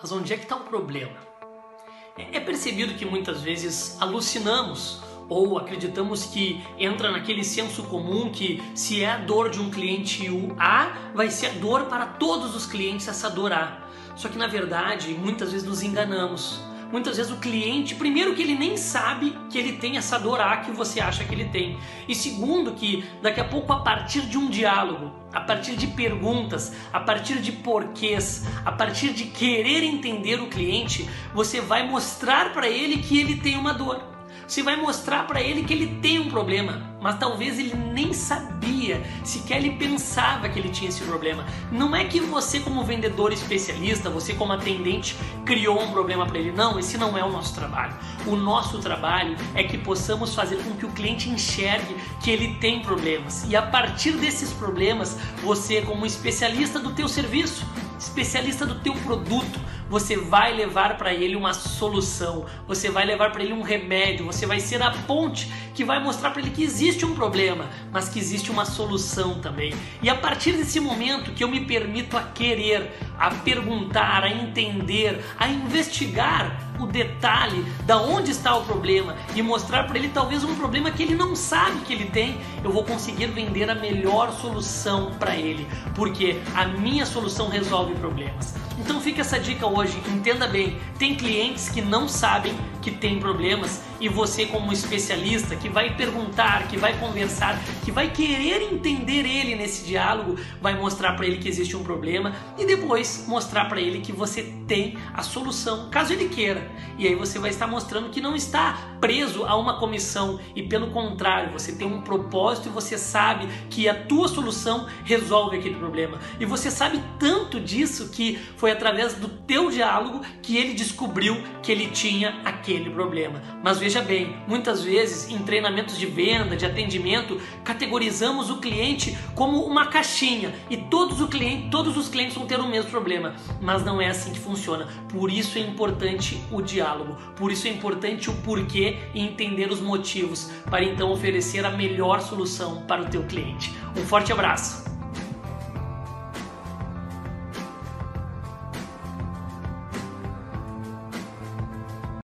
Mas onde é que está o problema? É percebido que muitas vezes alucinamos ou acreditamos que entra naquele senso comum que se é a dor de um cliente A, vai ser a dor para todos os clientes essa dor A. Só que na verdade, muitas vezes nos enganamos. Muitas vezes o cliente, primeiro que ele nem sabe que ele tem essa dor A que você acha que ele tem. E segundo que daqui a pouco a partir de um diálogo, a partir de perguntas, a partir de porquês, a partir de querer entender o cliente, você vai mostrar para ele que ele tem uma dor. Você vai mostrar para ele que ele tem um problema, mas talvez ele nem sabia, sequer ele pensava que ele tinha esse problema. Não é que você, como vendedor especialista, você, como atendente, criou um problema para ele. Não, esse não é o nosso trabalho. O nosso trabalho é que possamos fazer com que o cliente enxergue que ele tem problemas e a partir desses problemas, você, como especialista do teu serviço, especialista do teu produto, você vai levar para ele uma solução, você vai levar para ele um remédio, você vai ser a ponte que vai mostrar para ele que existe um problema, mas que existe uma solução também. E a partir desse momento que eu me permito a querer, a perguntar, a entender, a investigar o detalhe da onde está o problema e mostrar para ele talvez um problema que ele não sabe que ele tem, eu vou conseguir vender a melhor solução para ele, porque a minha solução resolve problemas. Então fica essa dica hoje, entenda bem, tem clientes que não sabem que tem problemas e você como especialista que vai perguntar, que vai conversar, que vai querer entender ele nesse diálogo, vai mostrar para ele que existe um problema e depois mostrar para ele que você tem a solução, caso ele queira. E aí você vai estar mostrando que não está preso a uma comissão e pelo contrário, você tem um propósito e você sabe que a tua solução resolve aquele problema. E você sabe tanto disso que foi através do teu diálogo que ele descobriu que ele tinha aquele problema. Mas veja bem, muitas vezes em treinamentos de venda, de atendimento, categorizamos o cliente como uma caixinha e todos, o cliente, todos os clientes vão ter o mesmo problema. Mas não é assim que funciona. Por isso é importante o diálogo, por isso é importante o porquê e entender os motivos para então oferecer a melhor solução para o teu cliente. Um forte abraço!